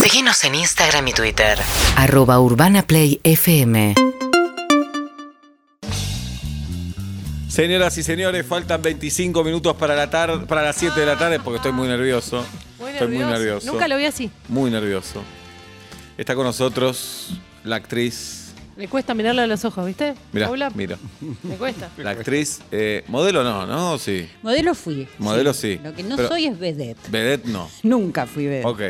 Síguenos en Instagram y Twitter. Arroba Urbana Play FM. Señoras y señores, faltan 25 minutos para la tarde, para las 7 de la tarde porque estoy muy nervioso. Muy Estoy muy nervioso. Nunca lo vi así. Muy nervioso. Está con nosotros la actriz. Me cuesta mirarlo a los ojos, ¿viste? Mira, Paula? mira. Me cuesta. La actriz. eh, modelo no, ¿no? Sí. Modelo fui. Modelo sí. Lo que no Pero- soy es vedette. Vedette no. Nunca fui vedette. Ok.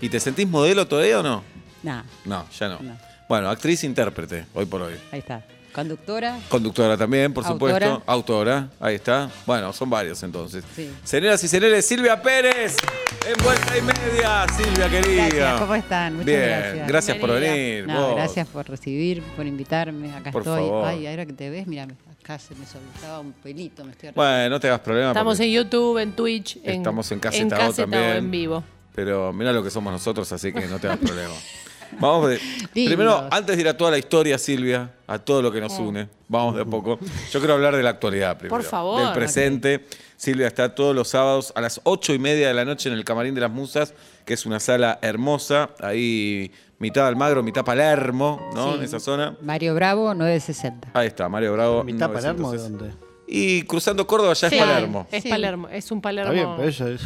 ¿Y te sentís modelo todavía o no? Nah, No, ya no. No. Bueno, actriz intérprete, hoy por hoy. ahí está. Conductora. Conductora también, por Autora. supuesto. Autora, ahí está. Bueno, son varios entonces. Sí. Señoras y señores, Silvia Pérez, en vuelta y media. Silvia querida. Gracias, ¿cómo están? Muchas Bien, gracias. gracias por venir. No, vos. gracias por recibir, por invitarme. Acá Por estoy. favor. Ay, ahora que te ves, mira, acá se me soltaba un pelito, me estoy Bueno, no te hagas problema. Estamos en YouTube, en Twitch, en, Estamos en en Casetado Casetado también. en vivo. Pero mira lo que somos nosotros, así que no te hagas problema. Vamos de- primero, antes de ir a toda la historia, Silvia, a todo lo que nos une, vamos de a poco. Yo quiero hablar de la actualidad primero. Por favor. Del presente. Silvia está todos los sábados a las ocho y media de la noche en el Camarín de las Musas, que es una sala hermosa, ahí mitad Almagro, mitad Palermo, ¿no? Sí. En esa zona. Mario Bravo, 960. Ahí está, Mario Bravo. ¿Mitad Palermo de 960. dónde? Y cruzando Córdoba ya Sí, es Palermo. Es Sí. Palermo, es un Palermo. Está bien, pero eso es.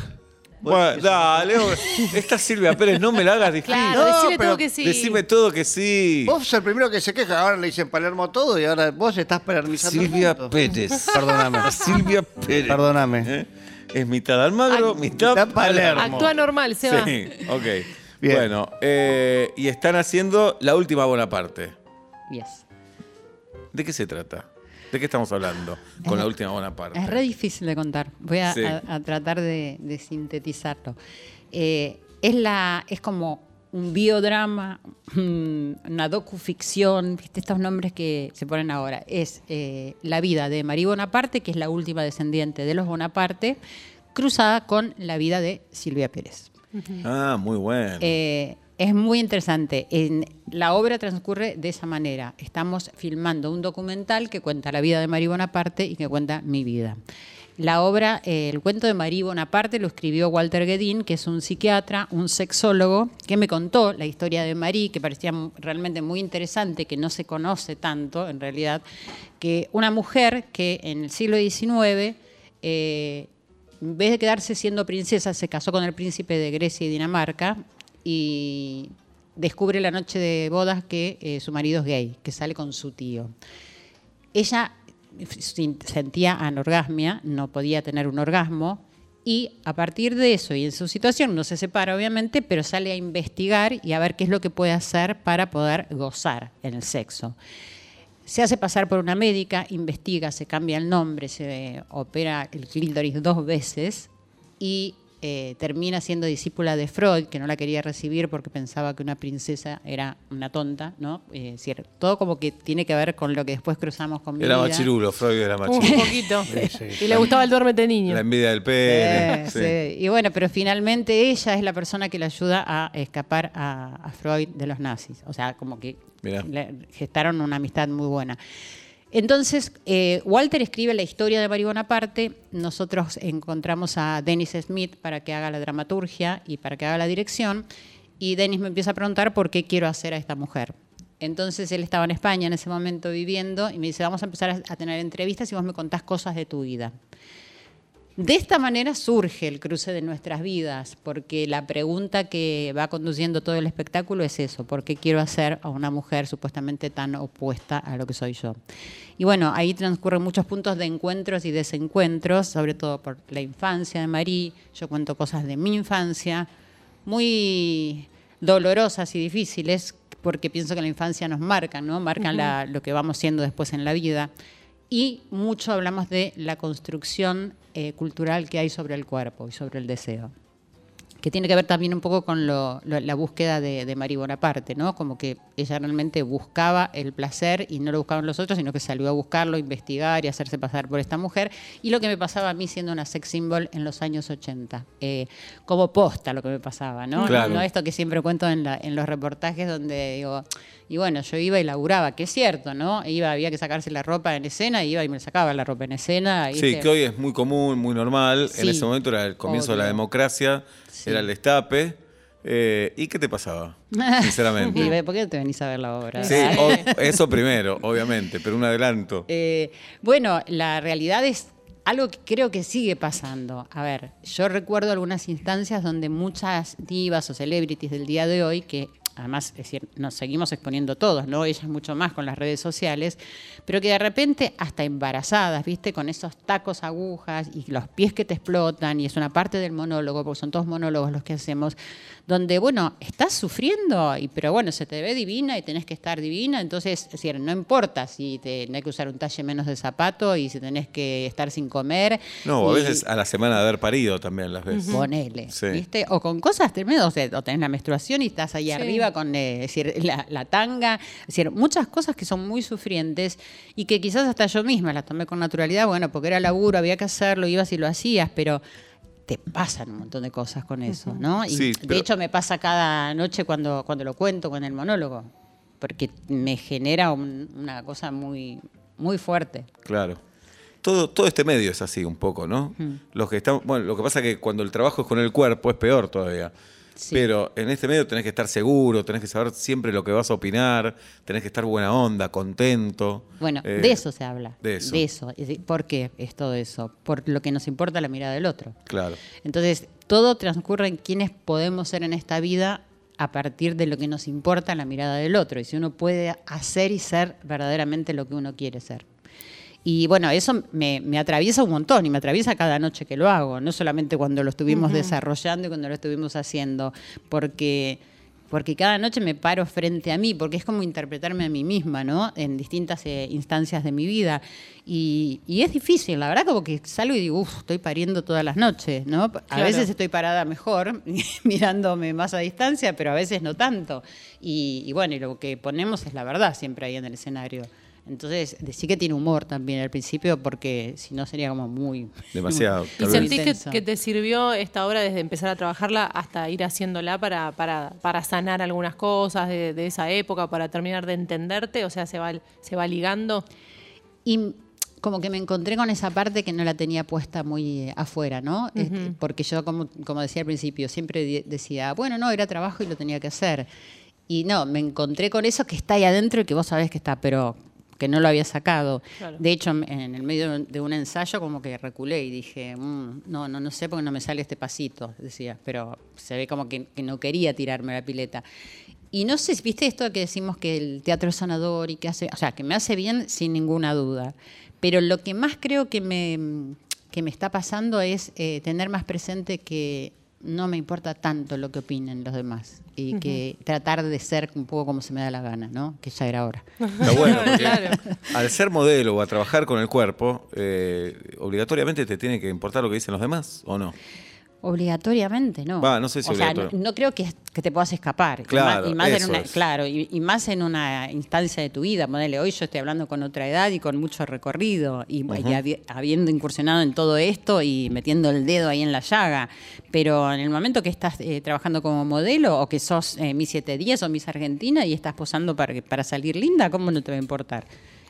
Bueno, dale, esta Silvia Pérez, no me la hagas difícil. Claro, No, decime pero todo que sí. Decime todo que sí. Vos sos el primero que se queja, ahora le dicen Palermo todo y ahora vos estás palermizando. Silvia mundo. Pérez. Perdóname. Silvia Pérez. Perdóname. ¿Eh? Es mitad Almagro, Ac- mitad, mitad Palermo. Actúa normal, se va. Sí, ok. Bien. Bueno, eh, y están haciendo la última Bonaparte. Yes. ¿De qué se trata? ¿De qué estamos hablando con la última Bonaparte? Es re difícil de contar. Voy a, Sí. a- a tratar de, de sintetizarlo. Eh, es, la, es como un biodrama, mm, una docuficción, ¿viste? estos nombres que se ponen ahora. Es eh, la vida de María Bonaparte, que es la última descendiente de los Bonaparte, cruzada con la vida de Silvia Pérez. Ah, muy bueno. Eh, es muy interesante. En, la obra transcurre de esa manera. Estamos filmando un documental que cuenta la vida de María Bonaparte y que cuenta mi vida. La obra, eh, el cuento de María Bonaparte lo escribió Walter Guedin, que es un psiquiatra, un sexólogo, que me contó la historia de Marie, que parecía realmente muy interesante, que no se conoce tanto en realidad, que una mujer que en el siglo XIX eh, en vez de quedarse siendo princesa, se casó con el príncipe de Grecia y Dinamarca y descubre la noche de bodas que eh, su marido es gay, que sale con su tío. Ella sentía anorgasmia, no podía tener un orgasmo y a partir de eso y en su situación no se separa obviamente, pero sale a investigar y a ver qué es lo que puede hacer para poder gozar en el sexo. Se hace pasar por una médica, investiga, se cambia el nombre, se opera el clítoris dos veces y eh, termina siendo discípula de Freud, que no la quería recibir porque pensaba que una princesa era una tonta, ¿no? Eh, es decir, todo como que tiene que ver con lo que después cruzamos con mi Era vida. machirulo, Freud era Un machirulo. poquito. sí. Y le gustaba el duérmete niño. La envidia del pene. Eh, sí. sí. Y bueno, pero finalmente ella es la persona que le ayuda a escapar a, a Freud de los nazis. O sea, como que Mirá. le- gestaron una amistad muy buena. Entonces, eh, Walter escribe la historia de María Bonaparte. Nosotros encontramos a Dennis Smith para que haga la dramaturgia y para que haga la dirección. Y Dennis me empieza a preguntar por qué quiero hacer a esta mujer. Entonces él estaba en España en ese momento viviendo y me dice, vamos a empezar a tener entrevistas y vos me contás cosas de tu vida. De esta manera surge el cruce de nuestras vidas, porque la pregunta que va conduciendo todo el espectáculo es eso, ¿por qué quiero hacer a una mujer supuestamente tan opuesta a lo que soy yo? Y bueno, ahí transcurren muchos puntos de encuentros y desencuentros, sobre todo por la infancia de Marí, yo cuento cosas de mi infancia, muy dolorosas y difíciles, porque pienso que la infancia nos marca, ¿no? Marcan la- lo que vamos siendo después en la vida. Y mucho hablamos de la construcción eh, cultural que hay sobre el cuerpo y sobre el deseo. Que tiene que ver también un poco con lo- lo- la búsqueda de, de María Bonaparte, ¿no? Como que ella realmente buscaba el placer y no lo buscaban los otros, sino que salió a buscarlo, investigar y hacerse pasar por esta mujer. Y lo que me pasaba a mí siendo una sex symbol en los años 80. eh, como posta lo que me pasaba, ¿no? Claro. No esto que siempre cuento en, la- en los reportajes donde digo, y bueno, yo iba y laburaba, que es cierto, ¿no? Iba, había que sacarse la ropa en escena, iba y me sacaba la ropa en escena. Sí, que hoy es muy común, muy normal. En ese momento era el comienzo de la democracia, Sí. era el destape. Eh, ¿Y qué te pasaba? Sinceramente. ¿Por qué no te venís a ver la obra? Sí, o- eso primero, obviamente, pero un adelanto. Eh, bueno, la realidad es algo que creo que sigue pasando. A ver, yo recuerdo algunas instancias donde muchas divas o celebrities del día de hoy, que además es decir, nos seguimos exponiendo todos, ¿no? Ellas mucho más con las redes sociales, pero que de repente hasta embarazadas, ¿viste? Con esos tacos agujas y los pies que te explotan, y es una parte del monólogo, porque son todos monólogos los que hacemos, donde, bueno, estás sufriendo, y, pero bueno, se te ve divina y tenés que estar divina, entonces, es decir, no importa si te- tenés que usar un talle menos de zapato y si tenés que estar sin comer. No, a y- veces a la semana de haber parido también las veces. Ponele, Sí. ¿viste? O con cosas tremendas, o, sea, o tenés la menstruación y estás ahí Sí. arriba con eh, decir, la, la tanga, es decir, muchas cosas que son muy sufrientes y que quizás hasta yo misma las tomé con naturalidad, bueno, porque era laburo, había que hacerlo, ibas y lo hacías, pero te pasan un montón de cosas con eso, ¿no? Y Sí, de pero- hecho me pasa cada noche cuando, cuando lo cuento con el monólogo, porque me genera un- una cosa muy, muy fuerte. Claro. Todo, todo este medio es así un poco, ¿no? Los que están, bueno, lo que pasa es que cuando el trabajo es con el cuerpo es peor todavía. Sí. Pero en este medio tenés que estar seguro, tenés que saber siempre lo que vas a opinar, tenés que estar buena onda, contento. Bueno, Eh, de eso se habla. de eso. Es decir, ¿Por qué es todo eso? Por lo que nos importa la mirada del otro. Claro. Entonces, todo transcurre en quiénes podemos ser en esta vida a partir de lo que nos importa la mirada del otro. Y si uno puede hacer y ser verdaderamente lo que uno quiere ser. Y bueno, eso me, me atraviesa un montón y me atraviesa cada noche que lo hago, no solamente cuando lo estuvimos desarrollando y cuando lo estuvimos haciendo, porque, porque cada noche me paro frente a mí, porque es como interpretarme a mí misma, ¿no? En distintas eh, instancias de mi vida. Y, y es difícil, la verdad, como que salgo y digo, uff, estoy pariendo todas las noches, ¿no? A Claro. veces estoy parada mejor, mirándome más a distancia, pero a veces no tanto. Y, y bueno, y lo que ponemos es la verdad siempre ahí en el escenario. Entonces, sí que tiene humor también al principio, porque si no sería como muy... Demasiado. ¿Y sentís que, te sirvió esta obra desde empezar a trabajarla hasta ir haciéndola para, para, para sanar algunas cosas de, de esa época, para terminar de entenderte? O sea, se va, se va ligando. Y como que me encontré con esa parte que no la tenía puesta muy eh, afuera, ¿no? Este, porque yo, como, como decía al principio, siempre decía, bueno, no, era trabajo y lo tenía que hacer. Y no, me encontré con eso que está ahí adentro y que vos sabés que está, pero que no lo había sacado. Claro. De hecho, en el medio de un ensayo como que reculé y dije, "Mm, no, no, no sé porque no me sale este pasito, decía, pero se ve como que, que no quería tirarme la pileta. Y no sé, viste esto que decimos que el teatro es sanador y que hace, o sea, que me hace bien sin ninguna duda. Pero lo que más creo que me, que me está pasando es eh, tener más presente que no me importa tanto lo que opinen los demás y que tratar de ser un poco como se me da la gana, ¿no? Que ya era hora. Está bueno, porque Claro. al ser modelo o a trabajar con el cuerpo, eh, obligatoriamente te tiene que importar lo que dicen los demás, ¿o no? Obligatoriamente, no. Va, no sé si o sea, no, creo que, que te puedas escapar. Y Claro, más- y más, en una, claro, y, y más en una instancia de tu vida. Ponele, hoy yo estoy hablando con otra edad y con mucho recorrido, y, y habi- habiendo incursionado en todo esto y metiendo el dedo ahí en la llaga. Pero en el momento que estás eh, trabajando como modelo, o que sos eh, Miss 710 o Miss Argentina y estás posando para, para salir linda, ¿cómo no te va a importar?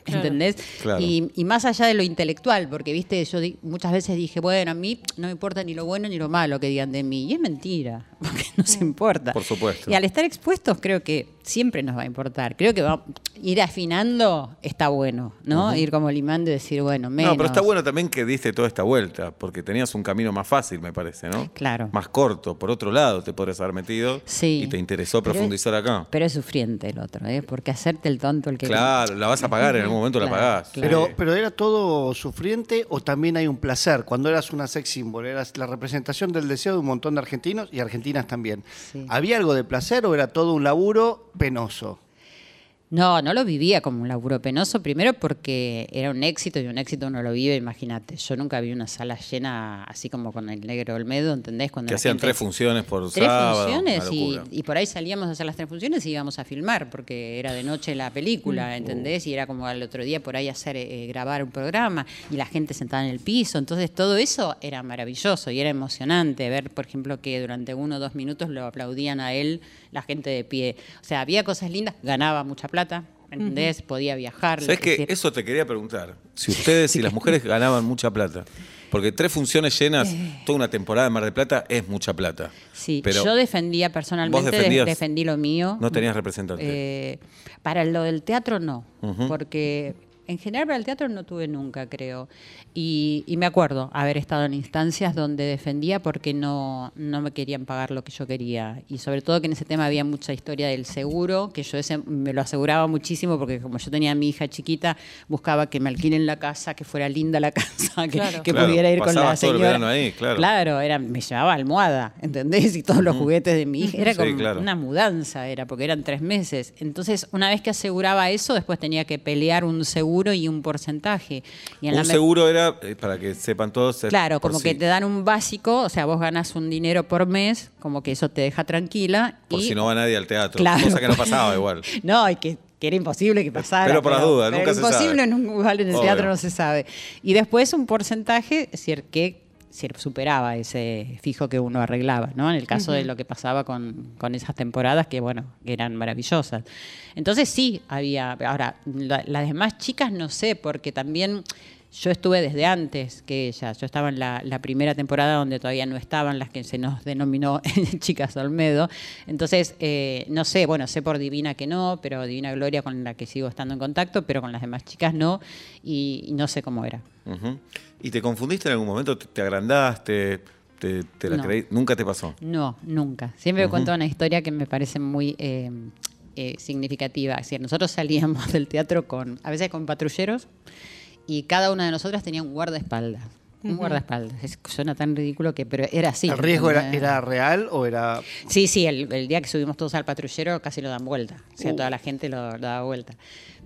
Claro. ¿Entendés? Claro. Y, y más allá de lo intelectual, porque viste, yo di- muchas veces dije, bueno, a mí no me importa ni lo bueno ni lo malo que digan de mí. Y es mentira, porque no se importa. Por supuesto. Y al estar expuestos, creo que siempre nos va a importar. Creo que va, ir afinando está bueno, ¿no? Ir como limando y decir, bueno, menos. No, pero está bueno también que diste toda esta vuelta, porque tenías un camino más fácil, me parece, ¿no? Claro. Más corto. Por otro lado, te podrías haber metido Sí. y te interesó Pero es- profundizar acá. Pero es sufriente el otro, ¿eh? Porque hacerte el tonto el que. Claro, la vas a pagar, en algún momento la pagás. claro. Pero, pero era todo sufriente o también hay un placer. Cuando eras una sex symbol, eras la representación del deseo de un montón de argentinos y argentinas también. Sí. ¿Había algo de placer o era todo un laburo penoso? No, no lo vivía como un laburo penoso, primero porque era un éxito y un éxito uno lo vive, imagínate. Yo nunca vi una sala llena así como con el negro Olmedo, ¿entendés? Cuando Que hacían gente- tres funciones por Tres sábado. funciones una y, por ahí salíamos a hacer las tres funciones y íbamos a filmar porque era de noche la película, ¿entendés? Y era como al otro día por ahí hacer eh, grabar un programa y la gente sentada en el piso. Entonces todo eso era maravilloso y era emocionante ver, por ejemplo, que durante uno o dos minutos lo aplaudían a él la gente de pie. O sea, había cosas lindas, ganaba mucha plata, ¿entendés? Podía viajar. ¿Sabes decir, Eso te quería preguntar. Si ustedes y las mujeres ganaban mucha plata. Porque tres funciones llenas, toda una temporada en Mar del Plata, es mucha plata. Sí, Pero yo defendía personalmente, de- defendías? defendí lo mío. No tenías representante. Eh, para lo del teatro no, porque en general para el teatro no tuve nunca, creo. Y, y me acuerdo haber estado en instancias donde defendía porque no, no me querían pagar lo que yo quería. Y sobre todo que en ese tema había mucha historia del seguro, que yo ese me lo aseguraba muchísimo porque como yo tenía a mi hija chiquita, buscaba que me alquilen la casa, que fuera linda la casa, que, Claro. que Claro, pudiera ir con la pasabas todo el señora. ahí, claro. Claro, era, me llevaba almohada, ¿entendés? Y todos los juguetes de mi hija. Era Sí, como claro. una mudanza, era porque eran tres meses. Entonces, una vez que aseguraba eso, después tenía que pelear un seguro y un porcentaje. Y en un la me- seguro era, eh, para que sepan todos. es Claro, como que te dan un básico, o sea, vos ganas un dinero por mes, como que eso te deja tranquila. Por y, si no va nadie al teatro. Claro. Cosa que no pasaba igual. No, y que, que era imposible que pasara. Pero por las dudas, nunca se imposible, sabe. igual en el Obvio. teatro no se sabe. Y después un porcentaje, es decir, que si superaba ese fijo que uno arreglaba, ¿no? En el caso de lo que pasaba con, con esas temporadas que, bueno, que eran maravillosas. Entonces sí había, ahora, la- las demás chicas no sé, porque también yo estuve desde antes que ellas. Yo estaba en la, la primera temporada donde todavía no estaban las que se nos denominó Chicas Olmedo. Entonces, eh, no sé, bueno, sé por Divina que no, pero Divina Gloria con la que sigo estando en contacto, pero con las demás chicas no, y, y no sé cómo era. ¿Y te confundiste en algún momento? ¿Te, te agrandaste? ¿Te, te la No. creí? ¿Nunca te pasó? No, nunca. Siempre cuento una historia que me parece muy eh, eh, significativa. Es decir, nosotros salíamos del teatro con, a veces con patrulleros, y cada una de nosotras tenía un guardaespaldas. Un guardaespaldas. Es- suena tan ridículo que, pero era así. ¿El riesgo era, real o era.? Sí, sí, el, el día que subimos todos al patrullero casi lo dan vuelta. O sea, Uh. toda la gente lo, lo daba vuelta.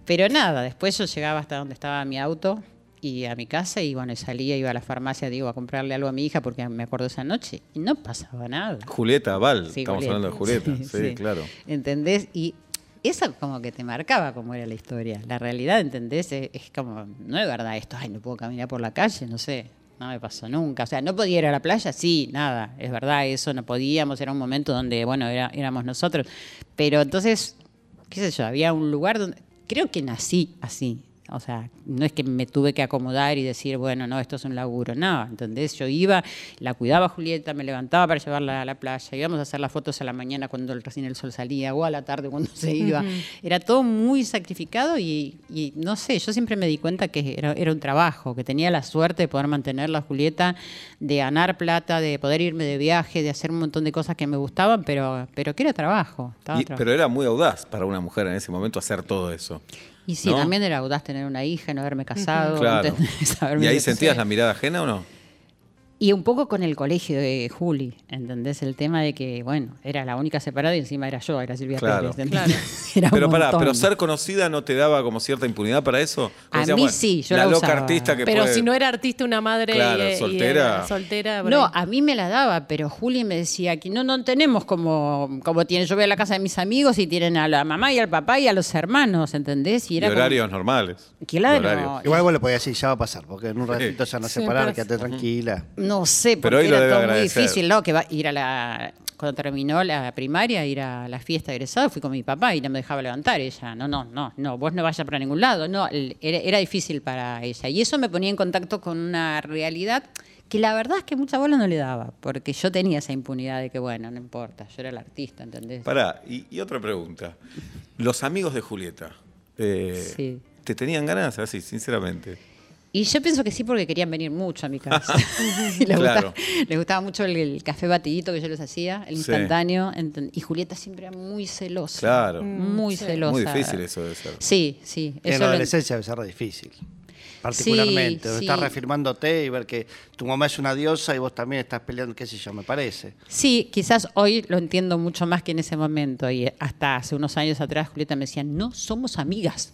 Pero nada, después yo llegaba hasta donde estaba mi auto y a mi casa y bueno, salía, iba a la farmacia, digo, a comprarle algo a mi hija porque me acuerdo esa noche y no pasaba nada. Julieta Val, Sí, estamos Julieta. hablando de Julieta. Sí, claro. ¿Entendés? Y eso como que te marcaba cómo era la historia. La realidad, ¿entendés? Es, es como, no es verdad esto, ay, no puedo caminar por la calle, no sé. No me pasó nunca. O sea, no podía ir a la playa, sí, nada. Es verdad, eso no podíamos. Era un momento donde, bueno, era- éramos nosotros. Pero entonces, qué sé yo, había un lugar donde. Creo que nací así. O sea, no es que me tuve que acomodar y decir, bueno, no, esto es un laburo. No, ¿entendés? Yo iba, la cuidaba Julieta, me levantaba para llevarla a la playa, íbamos a hacer las fotos a la mañana cuando el- recién el sol salía o a la tarde cuando se iba. Era todo muy sacrificado y, y no sé, yo siempre me di cuenta que era, era un trabajo, que tenía la suerte de poder mantenerla a Julieta, de ganar plata, de poder irme de viaje, de hacer un montón de cosas que me gustaban, pero, pero que era trabajo. Y- pero era muy audaz para una mujer en ese momento hacer todo eso. Y sí, ¿no? también era audaz tener una hija, no haberme casado. Claro. ¿Y ahí sentías la mirada ajena o no? Y un poco con el colegio de Juli, ¿entendés? El tema de que, bueno, era la única separada y encima era yo, era Silvia Claro. Pérez. ¿entendés? Era Pero pará, pero ser conocida no te daba como cierta impunidad para eso. Como A decías, mí bueno, sí, yo la la loca usaba. artista que Pero puede- si no era artista, una madre Claro, y, y soltera. era soltera. por No, ahí. a mí me la daba, pero Juli me decía que no, no tenemos como, como tienen. Yo voy a la casa de mis amigos y tienen a la mamá y al papá y a los hermanos, ¿entendés? Y y era como- horarios normales. Claro. Y horarios. Igual vos le podías decir, ya va a pasar, porque en un ratito se van a Sí, separar, quédate tranquila. No sé, porque Pero hoy era todo muy difícil, ¿no? Que va ir a la. Cuando terminó la primaria, ir a la fiesta de egresado, fui con mi papá y no me dejaba levantar ella. No, no, no, no, vos no vayas para ningún lado. No, era, era difícil para ella. Y eso me ponía en contacto con una realidad que la verdad es que mucha bola no le daba, porque yo tenía esa impunidad de que, bueno, no importa, yo era el artista, ¿entendés? Pará, y, y otra pregunta. Los amigos de Julieta, eh, Sí. ¿te tenían ganas así, sinceramente? Y yo pienso que sí porque querían venir mucho a mi casa. y les, Claro. gustaba, les gustaba mucho el, el café batidito que yo les hacía, el instantáneo. Y Julieta siempre era muy celosa. Claro. Muy sí. celosa. Muy difícil eso de ser. Sí, sí. En eso la lo- adolescencia debe ser difícil. Particularmente. Sí. Estás reafirmándote y ver que tu mamá es una diosa y vos también estás peleando, qué sé yo, me parece. Sí, quizás hoy lo entiendo mucho más que en ese momento. Y hasta hace unos años atrás Julieta me decía, no somos amigas.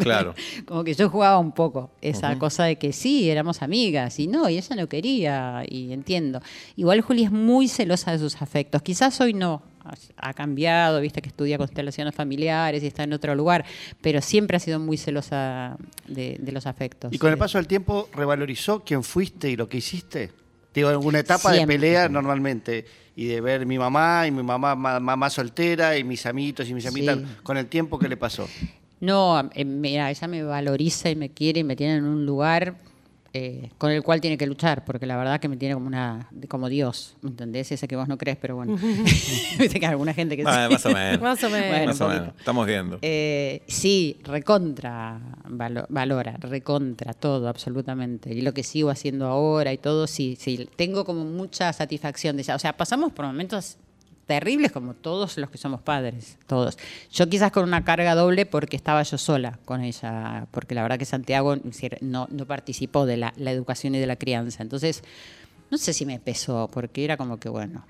Claro. Como que yo jugaba un poco esa cosa de que sí, éramos amigas y no, y ella no quería, y entiendo. Igual Juli es muy celosa de sus afectos. Quizás hoy no, ha- cambiado, viste que estudia constelaciones familiares y está en otro lugar, pero siempre ha sido muy celosa de, de los afectos. Y con el paso del tiempo, ¿revalorizó quién fuiste y lo que hiciste? Digo, en una etapa Siempre. de pelea normalmente, y de ver mi mamá y mi mamá ma- mamá soltera y mis amiguitos y mis Sí. amitas, con el tiempo, ¿qué le pasó? No, eh, mira, ella me valoriza y me quiere y me tiene en un lugar eh, con el cual tiene que luchar, porque la verdad que me tiene como una como Dios, ¿me entendés? Ese que vos no crees, pero bueno. Viste que hay alguna gente que Ah, sí. más o menos. Más o menos. Bueno, más o menos. Estamos viendo. Eh, sí, recontra valo- valora, recontra todo, absolutamente. Y lo que sigo haciendo ahora y todo, sí, sí. Tengo como mucha satisfacción de ella. O sea, pasamos por momentos terribles como todos los que somos padres, todos. Yo quizás con una carga doble porque estaba yo sola con ella, porque la verdad que Santiago no, no participó de la, la educación y de la crianza. Entonces, no sé si me pesó, porque era como que, bueno,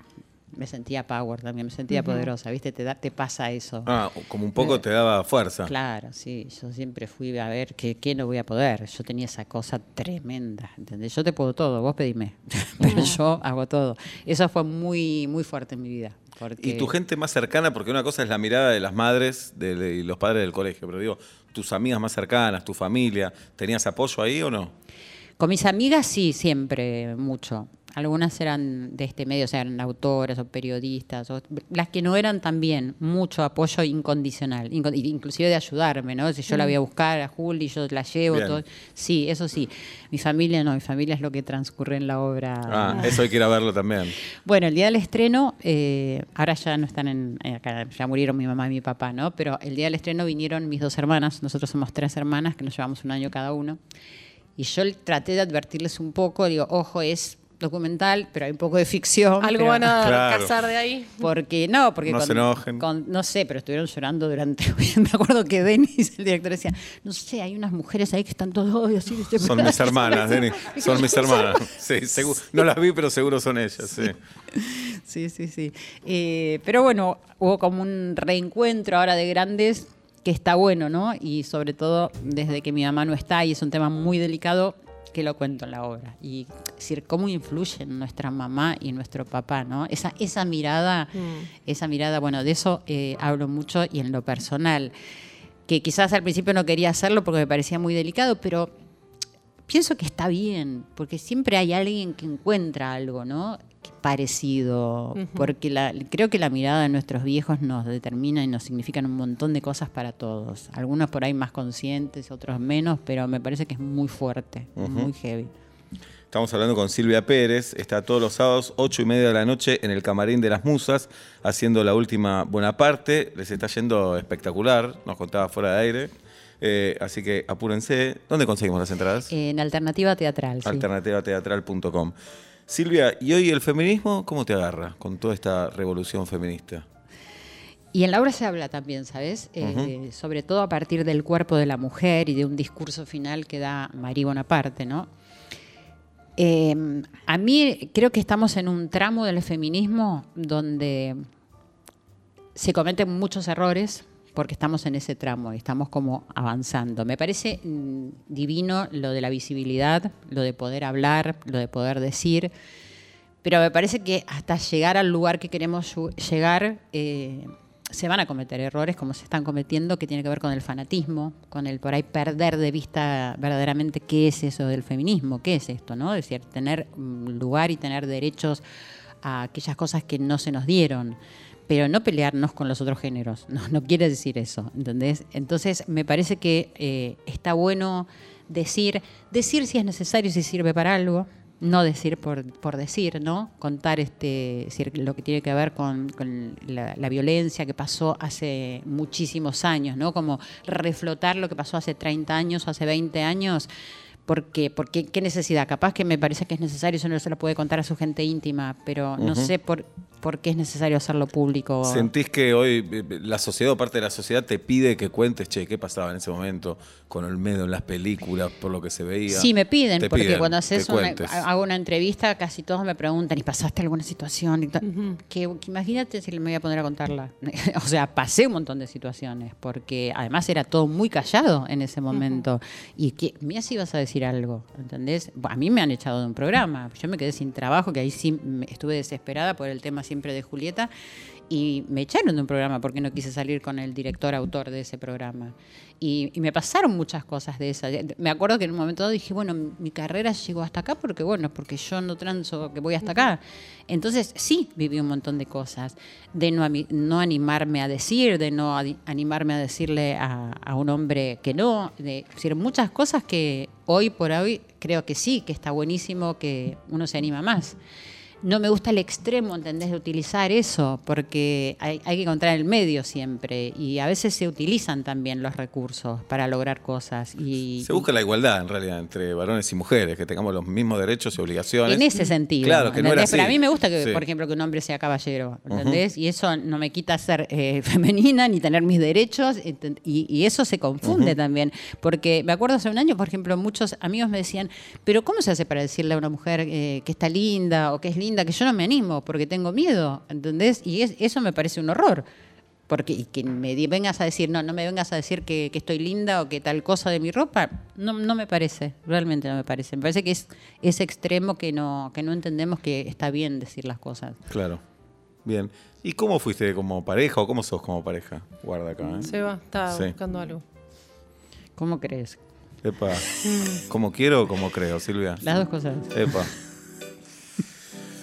me sentía power también, me sentía poderosa, ¿viste? Te, da, te pasa eso. Ah, como un poco te daba fuerza. Claro, sí, yo siempre fui a ver qué, qué no voy a poder. Yo tenía esa cosa tremenda, ¿entendés? Yo te puedo todo, vos pedime, pero yo hago todo. Eso fue muy, muy fuerte en mi vida. Porque Y tu gente más cercana, porque una cosa es la mirada de las madres de- de- y los padres del colegio, pero digo, tus amigas más cercanas, tu familia, ¿tenías apoyo ahí o no? Con mis amigas sí, siempre mucho. Algunas eran de este medio, o sea, eran autoras o periodistas. o- las que no eran también, mucho apoyo incondicional, inco- inclusive de ayudarme, ¿no? Si yo la voy a buscar a Juli, yo la llevo, Bien. todo. Sí, eso sí. Mi familia no, mi familia es lo que transcurre en la obra. Ah, eso hay que ir a verlo también. Bueno, el día del estreno, eh, ahora ya no están en, eh, acá, ya murieron mi mamá y mi papá, ¿no? Pero el día del estreno vinieron mis dos hermanas, nosotros somos tres hermanas que nos llevamos un año cada uno. Y yo traté de advertirles un poco, digo, ojo, es documental, pero hay un poco de ficción. Algo pero- van a Claro. cazar de ahí. Porque no, porque No con- se enojen. con- no sé, pero estuvieron llorando durante. Me acuerdo que Denis, el director, decía: No sé, hay unas mujeres ahí que están todos así. ¿viste? Son mis hermanas, Denis. Son mis hermanas. Sí, no las vi, pero seguro son ellas, sí. Sí, sí, sí. Eh, pero bueno, hubo como un reencuentro ahora de grandes que está bueno, ¿no? Y sobre todo desde que mi mamá no está y es un tema muy delicado que lo cuento en la obra. Y es decir, cómo influyen nuestra mamá y nuestro papá, ¿no? Esa, esa mirada, esa mirada, bueno, de eso eh, hablo mucho y en lo personal, que quizás al principio no quería hacerlo porque me parecía muy delicado, pero pienso que está bien, porque siempre hay alguien que encuentra algo, ¿no? Parecido, porque la- creo que la mirada de nuestros viejos nos determina y nos significan un montón de cosas para todos. Algunos por ahí más conscientes, otros menos, pero me parece que es muy fuerte, muy heavy. Estamos hablando con Silvia Pérez, está todos los sábados, ocho y media de la noche, en el Camarín de las Musas, haciendo la última buena parte. Les está yendo espectacular, nos contaba fuera de aire. Eh, así que apúrense. ¿Dónde conseguimos las entradas? En alternativa teatral, sí. alternativateatral.com. Silvia, ¿y hoy el feminismo cómo te agarra con toda esta revolución feminista? Y en la obra se habla también, ¿sabes? Eh, sobre todo a partir del cuerpo de la mujer y de un discurso final que da María Bonaparte, ¿no? Eh, a mí creo que estamos en un tramo del feminismo donde se cometen muchos errores porque estamos en ese tramo estamos como avanzando. Me parece mm, divino lo de la visibilidad, lo de poder hablar, lo de poder decir, pero me parece que hasta llegar al lugar que queremos llegar eh, se van a cometer errores como se están cometiendo que tiene que ver con el fanatismo, con el por ahí perder de vista verdaderamente qué es eso del feminismo, qué es esto, ¿no? Es decir, tener mm, lugar y tener derechos a aquellas cosas que no se nos dieron pero no pelearnos con los otros géneros. No, no quiere decir eso, ¿entendés? Entonces, me parece que eh, está bueno decir, decir si es necesario, si sirve para algo, no decir por, por decir, ¿no? Contar este, lo que tiene que ver con, la, la violencia que pasó hace muchísimos años, ¿no? Como reflotar lo que pasó hace 30 años, hace 20 años. Porque, porque, ¿Qué necesidad? Capaz que me parece que es necesario, eso no se lo puede contar a su gente íntima, pero no sé por, por qué es necesario hacerlo público. ¿Sentís que hoy eh, la sociedad o parte de la sociedad te pide que cuentes, che, qué pasaba en ese momento con Olmedo en las películas, por lo que se veía? Sí, me piden, Te porque piden cuando haces una, hago una entrevista, casi todos me preguntan, ¿y pasaste alguna situación? Que, que imagínate si me voy a poner a contarla. o sea, pasé un montón de situaciones, porque además era todo muy callado en ese momento. Y que, mira si ibas a decir algo, ¿entendés? A mí me han echado de un programa, yo me quedé sin trabajo, que ahí sí estuve desesperada por el tema siempre de Julieta. Y me echaron de un programa porque no quise salir con el director autor de ese programa. Y, me pasaron muchas cosas de esas. Me acuerdo que en un momento dado dije, bueno, mi carrera llegó hasta acá porque, bueno, porque yo no transo, que voy hasta acá. Entonces, sí, viví un montón de cosas. De no, no animarme a decir, de no animarme a decirle a, un hombre que no. De, decir, muchas cosas que hoy por hoy creo que sí, que está buenísimo que uno se anima más. No me gusta el extremo, ¿entendés? De utilizar eso, porque hay, hay que encontrar el medio siempre. Y a veces se utilizan también los recursos para lograr cosas. Y, Se busca la igualdad, en realidad, entre varones y mujeres, que tengamos los mismos derechos y obligaciones. En ese sentido. Claro, que no era ¿entendés? Pero a así. mí me gusta que, Sí. por ejemplo, que un hombre sea caballero, ¿entendés? Y eso no me quita ser eh, femenina ni tener mis derechos. y eso se confunde también. Porque me acuerdo hace un año, por ejemplo, muchos amigos me decían, pero ¿cómo se hace para decirle a una mujer eh, que está linda o que es linda? Que yo no me animo porque tengo miedo, ¿entendés? Y es- eso me parece un horror. Porque y que me di- vengas a decir, no, no me vengas a decir que, que estoy linda o que tal cosa de mi ropa, no, no me parece, realmente no me parece. Me parece que es ese extremo que no, que no entendemos que está bien decir las cosas. Claro. Bien. ¿Y cómo fuiste como pareja o cómo sos como pareja? Guarda acá. ¿eh? Seba está Sí. buscando algo. ¿Cómo crees? Epa. ¿Cómo quiero o cómo creo, Silvia? Las dos cosas. Epa.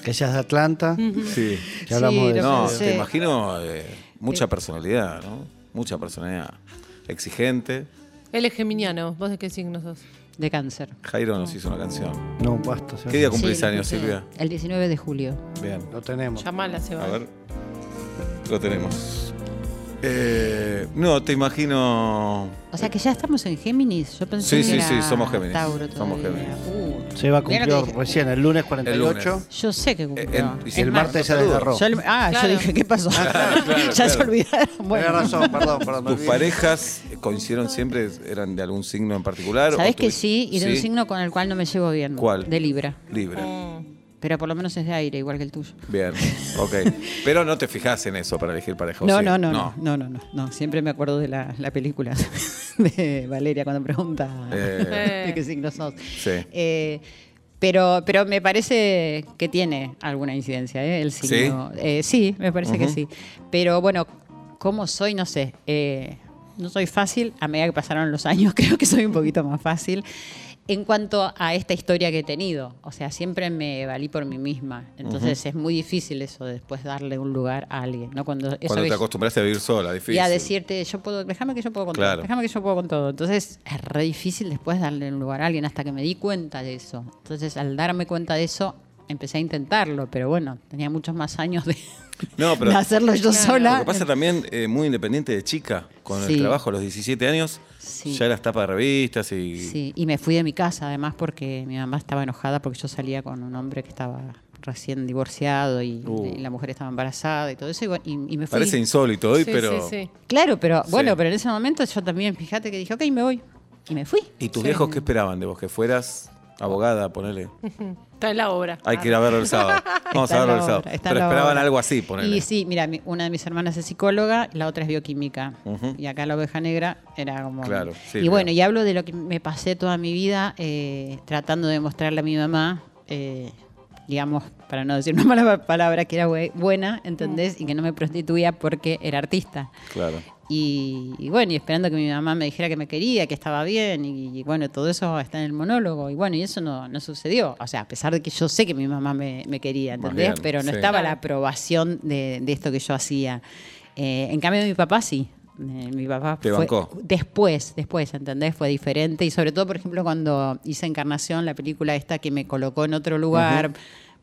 Que ella es de Atlanta. Sí. Ya hablamos Sí, de No, pensé. te imagino eh, mucha personalidad, ¿no? Mucha personalidad. Exigente. Él es geminiano. ¿Vos de qué signo sos? De cáncer. Jairo nos hizo una canción. No, un pasto. sí. ¿Qué día Sí, cumplís lo años. Silvia? El 19 de julio. Bien. Lo tenemos. Llamala, Seba. A ver. Lo tenemos. Eh, no, te imagino. O sea que ya estamos en Géminis. Yo pensé Sí, que sí, era sí, somos Géminis. Tauro Somos. Géminis. Uh, Se va a cumplir dije. recién, el lunes 48. lunes. yo sé que cumplió. Eh, en- y si Es el más, martes se desgarró. el- ah, Claro. yo dije, ¿qué pasó? claro, ya se olvidaron. Bueno. Razón, perdón, perdón. ¿Tus parejas coincidieron siempre? ¿Eran de algún signo en particular? Sabés o que sí, y de un signo con el cual no me llevo bien. ¿Cuál? De Libra. Libre. Mm. Pero por lo menos es de aire, igual que el tuyo. Bien, ok. Pero no te fijas en eso para elegir pareja. ¿o No, sí? no, no, no, no, no, no. Siempre me acuerdo de la, la película de Valeria cuando pregunta Eh, de qué signo sos. sí. Eh, pero, pero me parece que tiene alguna incidencia, ¿eh? El signo. Eh, sí, me parece que Ujú. sí. Pero bueno, ¿cómo soy? No sé. Eh, no soy fácil. A medida que pasaron los años, creo que soy un poquito más fácil. En cuanto a esta historia que he tenido, o sea, siempre me valí por mí misma. Entonces es muy difícil eso de después darle un lugar a alguien, ¿no? Cuando, eso Cuando te acostumbraste a vivir sola, difícil. y a decirte, yo puedo, déjame que yo puedo con Claro. todo, déjame que yo puedo con todo. Entonces es re difícil después darle un lugar a alguien hasta que me di cuenta de eso. Entonces al darme cuenta de eso, empecé a intentarlo, pero bueno, tenía muchos más años de, No, pero de hacerlo yo sola. Lo que pasa también, eh, muy independiente de chica, con Sí. el trabajo a los 17 años, Sí. ya eras tapa de revistas y... Sí, y me fui de mi casa además porque mi mamá estaba enojada porque yo salía con un hombre que estaba recién divorciado y, Uh. y la mujer estaba embarazada y todo eso y, me fui. Parece insólito hoy, Sí, pero... sí, sí. Claro, pero bueno, Sí. pero en ese momento yo también, fíjate que dije, ok, me voy. Y me fui. ¿Y tus Sí. viejos qué esperaban de vos? Que fueras abogada, ponele. Está en la obra. Hay que ir a verlo el sábado. Vamos a verlo el sábado. Pero esperaban obra. algo así, ponele. Y sí, mira, mi- una de mis hermanas es psicóloga, la otra es bioquímica. Ujú. Y acá la oveja negra era como... Claro, sí, y bueno, claro. y hablo de lo que me pasé toda mi vida eh, tratando de mostrarle a mi mamá, eh, digamos, para no decir una mala palabra, que era bue- buena, ¿entendés? Y que no me prostituía porque era artista. Claro. Y, y bueno, y esperando que mi mamá me dijera que me quería, que estaba bien, y, y bueno, todo eso está en el monólogo. Y bueno, y eso no, no sucedió. O sea, a pesar de que yo sé que mi mamá me, me quería, ¿entendés? bien, Pero no sí. estaba la aprobación de, de esto que yo hacía. Eh, en cambio, mi papá sí. Eh, mi papá Te fue bancó. después, después, ¿entendés? Fue diferente. Y sobre todo, por ejemplo, cuando hice Encarnación, la película esta que me colocó en otro lugar.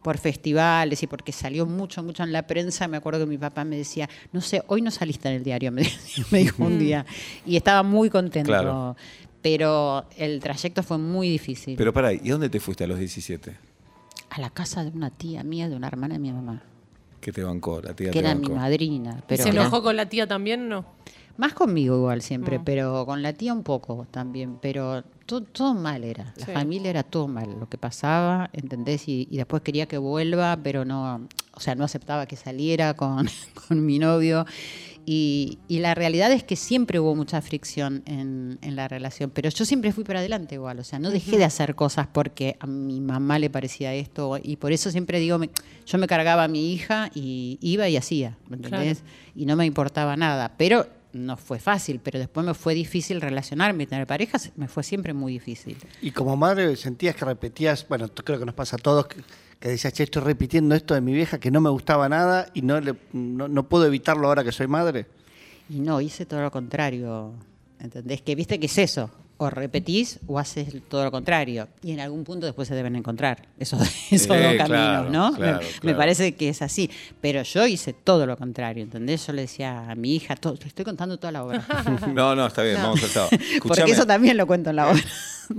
Por festivales y porque salió mucho, mucho en la prensa, me acuerdo que mi papá me decía, no sé, hoy no saliste en el diario, me, me dijo un día. Y estaba muy contento. Claro. Pero el trayecto fue muy difícil. Pero pará, ¿y dónde te fuiste a los 17? a la casa de una tía mía, de una hermana de mi mamá, ¿Qué te bancó? La tía que te era mi madrina. ¿Y Pero ¿Se enojó con la tía también no? Más conmigo igual siempre, Mm. pero con la tía un poco también, pero todo, todo mal era. La Sí. familia era todo mal, lo que pasaba, ¿entendés? Y, y después quería que vuelva, pero no, o sea, no aceptaba que saliera con, con mi novio. y- y la realidad es que siempre hubo mucha fricción en, en la relación, pero yo siempre fui para adelante igual, o sea, no dejé de hacer cosas porque a mi mamá le parecía esto y por eso siempre digo, me- yo me cargaba a mi hija y iba y hacía, ¿me entendés? Y no me importaba nada, pero no fue fácil, pero después me fue difícil relacionarme, y tener parejas, me fue siempre muy difícil. Y como madre sentías que repetías, bueno, creo que nos pasa a todos, que, que decías, che, estoy repitiendo esto de mi vieja que no me gustaba nada y no, le, no, no puedo evitarlo ahora que soy madre. Y no, hice todo lo contrario. ¿Entendés? Que viste que es eso. O repetís o haces todo lo contrario. Y en algún punto después se deben encontrar esos, esos Eh, dos caminos, claro, ¿no? Me- claro, me, claro. parece que es así. Pero yo hice todo lo contrario, ¿entendés? Yo le decía a mi hija, todo, te estoy contando toda la obra. No, no, está bien, vamos al sábado. Porque eso también lo cuento en la obra.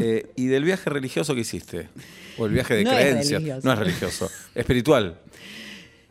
eh, ¿Y del viaje religioso que hiciste? ¿O el viaje de No creencias? No es religioso. ¿Espiritual?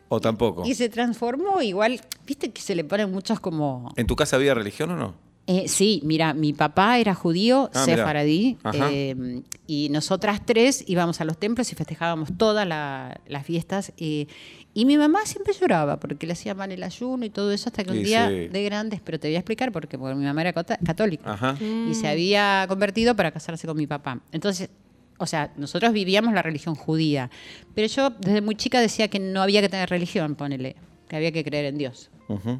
¿O tampoco? Y se transformó igual, viste que se le ponen muchos como... ¿En tu casa había religión o no? Eh, sí, mira, mi papá era judío, Ah, sefaradí, eh, y nosotras tres íbamos a los templos y festejábamos todas la- las fiestas. eh, y mi mamá siempre lloraba porque le hacía mal el ayuno y todo eso hasta que un Y día sí. de grandes, pero te voy a explicar por qué, porque mi mamá era católica Ajá. y se había convertido para casarse con mi papá. Entonces, o sea, nosotros vivíamos la religión judía, pero yo desde muy chica decía que no había que tener religión, ponele, que había que creer en Dios.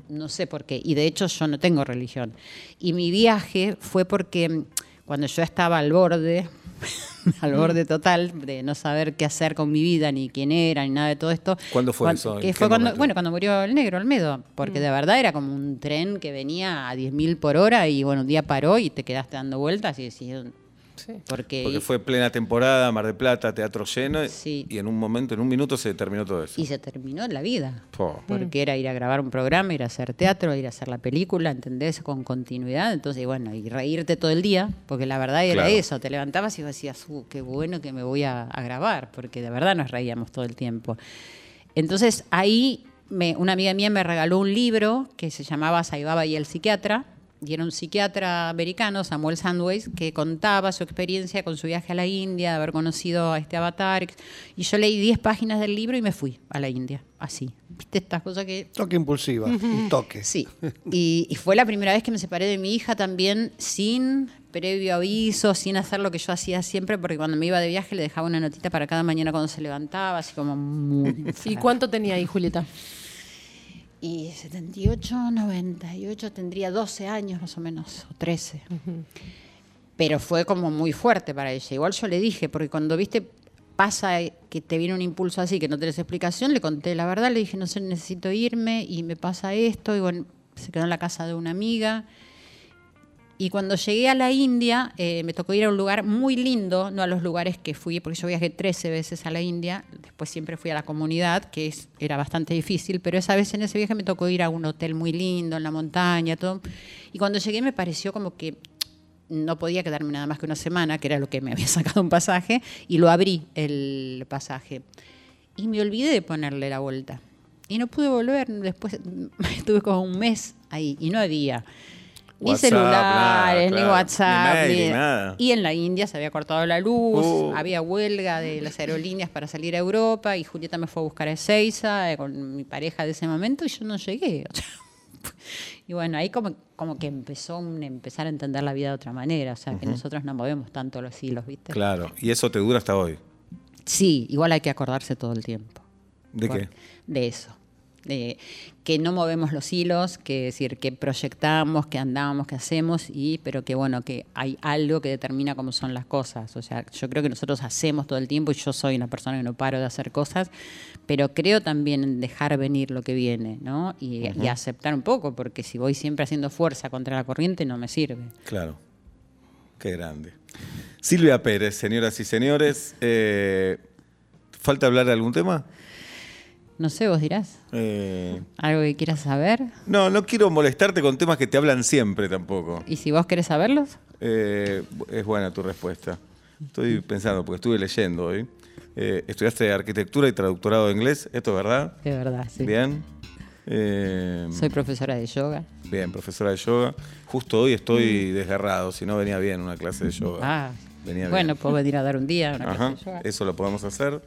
No sé por qué. Y de hecho yo no tengo religión. Y mi viaje fue porque mm, cuando yo estaba al borde, al borde total, de no saber qué hacer con mi vida, ni quién era, ni nada de todo esto. ¿Cuándo fue eso? ¿En Que fue cuando, bueno, cuando murió el negro, Olmedo. Porque de verdad era como un tren que venía a 10.000 por hora y bueno, un día paró y te quedaste dando vueltas y decías... Sí. Porque, Porque fue plena temporada, Mar de Plata, teatro lleno, Sí. y en un momento, en un minuto se terminó todo eso. y se terminó la vida. Po. porque era ir a grabar un programa, ir a hacer teatro, ir a hacer la película, ¿entendés? Con continuidad, entonces, bueno, y reírte todo el día, porque la verdad era Claro. eso, te levantabas y vos decías, uh, qué bueno que me voy a, a grabar, porque de verdad nos reíamos todo el tiempo. Entonces, ahí me- una amiga mía me regaló un libro que se llamaba Saibaba y el psiquiatra, y era un psiquiatra americano, Samuel Sandways, que contaba su experiencia con su viaje a la India, de haber conocido a este avatar. Y yo leí 10 páginas del libro y me fui a la India, así. ¿Viste estas cosas que Toque impulsiva, un toque. Sí, y, y fue la primera vez que me separé de mi hija también sin previo aviso, sin hacer lo que yo hacía siempre, porque cuando me iba de viaje le dejaba una notita para cada mañana cuando se levantaba, así como muy... ¿Y cuánto tenía ahí, Julieta? Y 78, 98, tendría 12 años más o menos, o 13. Pero fue como muy fuerte para ella. Igual yo le dije, porque cuando viste pasa que te viene un impulso así, que no tenés explicación, le conté la verdad, le dije, no sé, necesito irme y me pasa esto, y bueno, se quedó en la casa de una amiga. Y cuando llegué a la India, eh, me tocó ir a un lugar muy lindo, no a los lugares que fui, porque yo viajé 13 veces a la India, después siempre fui a la comunidad, que es, era bastante difícil, pero esa vez en ese viaje me tocó ir a un hotel muy lindo, en la montaña, todo. Y cuando llegué me pareció como que no podía quedarme nada más que una semana, que era lo que me había sacado un pasaje, y lo abrí el pasaje. Y me olvidé de ponerle la vuelta. Y no pude volver, después estuve como un mes ahí y no había ni WhatsApp, celulares, nada, ni. WhatsApp. Ni mail, ni- nada. Y en la India se había cortado la luz, Uh. había huelga de las aerolíneas para salir a Europa y Julieta me fue a buscar a Ezeiza eh, con mi pareja de ese momento y yo no llegué. y bueno, ahí como, como que empezó un empezar a entender la vida de otra manera, o sea, que nosotros no movemos tanto los hilos, ¿viste? Claro, y eso te dura hasta hoy. Sí, igual hay que acordarse todo el tiempo. ¿De qué? De eso. Que no movemos los hilos, que decir, que proyectamos, que andamos, que hacemos, y, pero que bueno, que hay algo que determina cómo son las cosas. O sea, yo creo que nosotros hacemos todo el tiempo, y yo soy una persona que no paro de hacer cosas, pero creo también en dejar venir lo que viene, ¿no? Y, y aceptar un poco, porque si voy siempre haciendo fuerza contra la corriente, no me sirve. Claro. Qué grande. Silvia Pérez, señoras y señores. eh, ¿Falta hablar de algún tema? No sé, vos dirás. Eh, ¿Algo que quieras saber? no, no quiero molestarte con temas que te hablan siempre tampoco. ¿Y si vos querés saberlos? Eh, es buena tu respuesta. Estoy pensando, porque estuve leyendo hoy. Eh, estudiaste arquitectura y traductorado de inglés, ¿esto es verdad? De verdad, sí. Bien. Soy profesora de yoga. Bien, profesora de yoga. Justo hoy estoy desgarrado, si no venía bien una clase de yoga. Ah, Venía bien. bueno, puedo venir a dar un día una Ajá, clase de yoga. eso lo podemos hacer.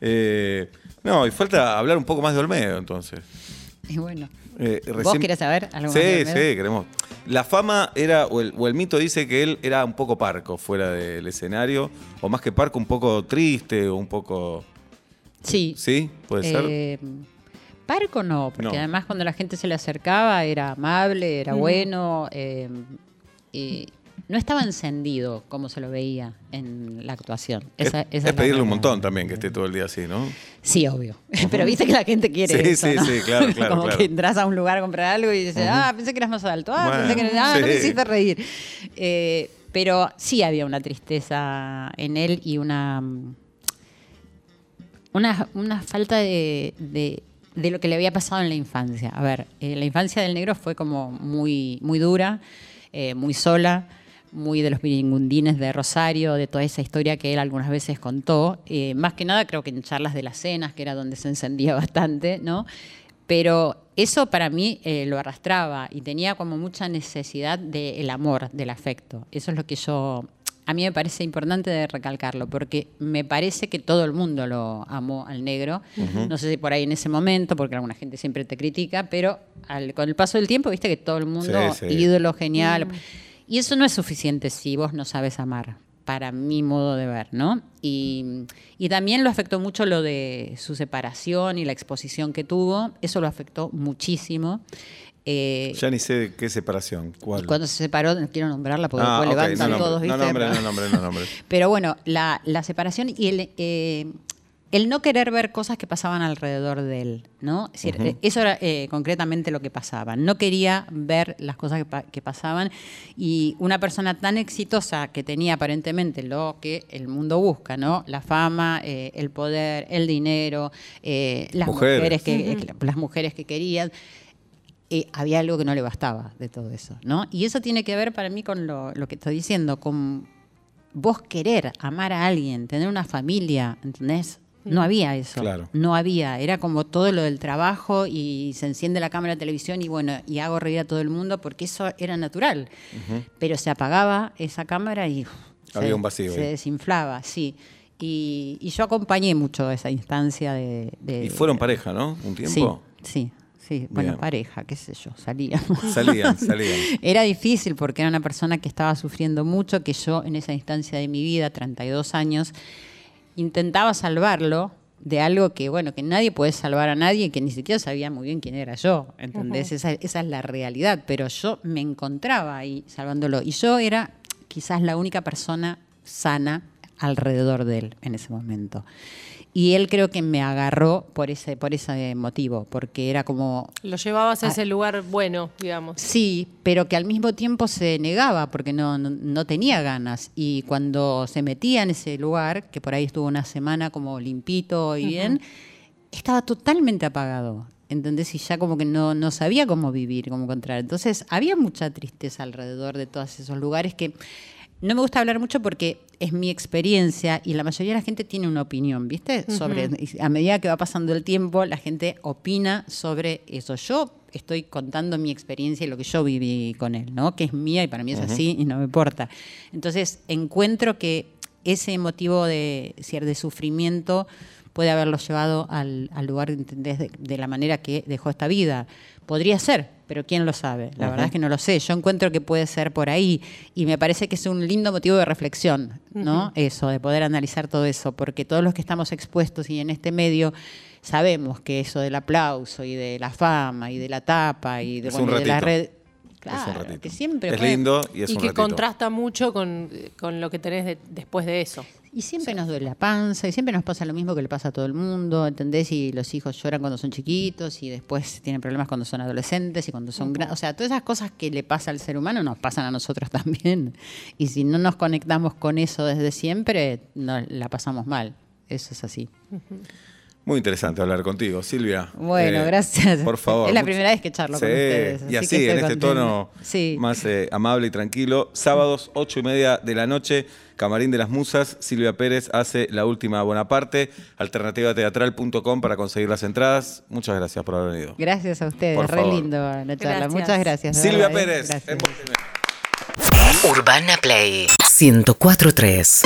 Eh, no, y falta hablar un poco más de Olmedo, entonces. Y bueno, Eh, ¿vos querés saber algo Sí, más de sí, Olmedo? queremos. La fama era, o el, o el mito dice que él era un poco parco fuera del escenario, o más que parco, un poco triste, o un poco. Sí. ¿Sí? ¿Puede ser? Eh, Parco no, porque No. además cuando la gente se le acercaba era amable, era Mm. bueno, eh, y no estaba encendido como se lo veía en la actuación. Es, Esa- pedirle un montón también que esté todo el día así, ¿no? Sí, obvio. Pero viste que la gente quiere Sí, eso, sí, ¿no? sí, claro, claro, Como claro. que entras a un lugar a comprar algo y dices, ah, pensé que eras más alto, ah, Bueno, pensé que eras, ah, no me hiciste reír. Eh, pero sí había una tristeza en él y una una, una falta de, de- de lo que le había pasado en la infancia. A ver, eh, la infancia del negro fue como muy, muy dura, eh, muy sola, muy de los piringundines de Rosario, de toda esa historia que él algunas veces contó. Eh, más que nada creo que en charlas de las cenas, que era donde se encendía bastante, ¿no? Pero eso para mí eh, lo arrastraba y tenía como mucha necesidad del amor, del afecto. Eso es lo que yo, a mí me parece importante de recalcarlo, porque me parece que todo el mundo lo amó al negro. No sé si por ahí en ese momento, porque alguna gente siempre te critica, pero al- con el paso del tiempo, viste que todo el mundo, Sí, sí. ídolo, genial. Y eso no es suficiente si vos no sabes amar, para mi modo de ver, ¿no? Y, y también lo afectó mucho lo de su separación y la exposición que tuvo, eso lo afectó muchísimo. Eh, Ya ni sé qué separación. ¿Cuál? y cuando se separó, no quiero nombrarla porque Ah, después levantan no todos, ¿viste? No nombre, no nombre, no nombre. pero bueno, la, la separación y el, eh, el no querer ver cosas que pasaban alrededor de él, ¿no? Es decir, eso era eh, concretamente lo que pasaba. No quería ver las cosas que, pa- que pasaban y una persona tan exitosa que tenía aparentemente lo que el mundo busca, ¿no? La fama, eh, el poder, el dinero, eh, las Mujeres. mujeres, que, las mujeres que querían eh, había algo que no le bastaba de todo eso, ¿no? Y eso tiene que ver para mí con lo, lo que estoy diciendo, con vos querer amar a alguien, tener una familia, ¿entendés? No había eso. Claro. No había. Era como todo lo del trabajo y se enciende la cámara de televisión y bueno, y hago reír a todo el mundo porque eso era natural. Pero se apagaba esa cámara y Había se, un vacío se ahí. desinflaba, sí. Y, y yo acompañé mucho esa instancia de... de- Y fueron pareja, ¿no? Un tiempo. Sí, sí, sí. Bueno, Bien. pareja, qué sé yo, salíamos. Salían, salían. Era difícil porque era una persona que estaba sufriendo mucho, que yo en esa instancia de mi vida, 32 años, intentaba salvarlo de algo que, bueno, que nadie puede salvar a nadie, que ni siquiera sabía muy bien quién era yo, ¿entendés? esa, esa es la realidad, pero yo me encontraba ahí salvándolo y yo era quizás la única persona sana alrededor de él en ese momento. Y él creo que me agarró por ese, por ese motivo, porque era como, Lo llevabas a Ah. ese lugar bueno, digamos. Sí, pero que al mismo tiempo se negaba porque no, no, no tenía ganas. Y cuando se metía en ese lugar, que por ahí estuvo una semana como limpito y bien, estaba totalmente apagado. ¿Entendés? Y ya como que no, no sabía cómo vivir, cómo encontrar. Entonces había mucha tristeza alrededor de todos esos lugares que no me gusta hablar mucho porque es mi experiencia y la mayoría de la gente tiene una opinión, ¿viste? Sobre a medida que va pasando el tiempo, la gente opina sobre eso. Yo estoy contando mi experiencia y lo que yo viví con él, ¿no? Que es mía y para mí es así y no me importa. Entonces, encuentro que ese motivo de, de sufrimiento puede haberlo llevado al, al lugar, ¿entendés? De, de la manera que dejó esta vida. Podría ser, pero ¿quién lo sabe? La verdad es que no lo sé. Yo encuentro que puede ser por ahí y me parece que es un lindo motivo de reflexión, ¿no? Eso, de poder analizar todo eso, porque todos los que estamos expuestos y en este medio sabemos que eso del aplauso y de la fama y de la tapa y de, bueno, y de la ratito. Es un ratito. que siempre Es puede- lindo y es y un que ratito. contrasta mucho con, con lo que tenés de- después de eso. Y siempre nos duele la panza, y siempre nos pasa lo mismo que le pasa a todo el mundo, ¿entendés? Y los hijos lloran cuando son chiquitos, y después tienen problemas cuando son adolescentes y cuando son grandes. O sea, todas esas cosas que le pasa al ser humano nos pasan a nosotros también. Y si no nos conectamos con eso desde siempre, nos la pasamos mal. Eso es así. Muy interesante hablar contigo, Silvia. Bueno, Eh, gracias. Por favor. Es la primera vez que charlo con ustedes, Y así que en este contenta. tono Sí. más eh, amable y tranquilo. Sábados, ocho y media de la noche, Camarín de las Musas. Silvia Pérez hace la última buena parte. Alternativateatral.com para conseguir las entradas. Muchas gracias por haber venido. Gracias a ustedes, Por re favor. lindo la charla. Gracias. Muchas gracias. de Silvia verdad, ¿eh? Pérez. Gracias. en. Urbana Play 1043.